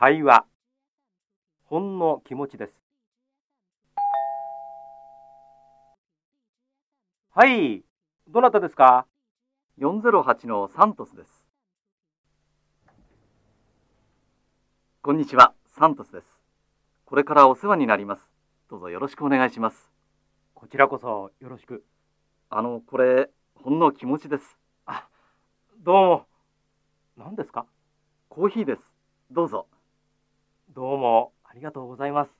会話ほんの気持ちですはいどなたですか？408のサントスです。こんにちは、サントスです。これからお世話になります。どうぞよろしくお願いします。こちらこそよろしくあの、これ、ほんの気持ちです。どうも何ですか？コーヒーです。どうぞ。どうもありがとうございます。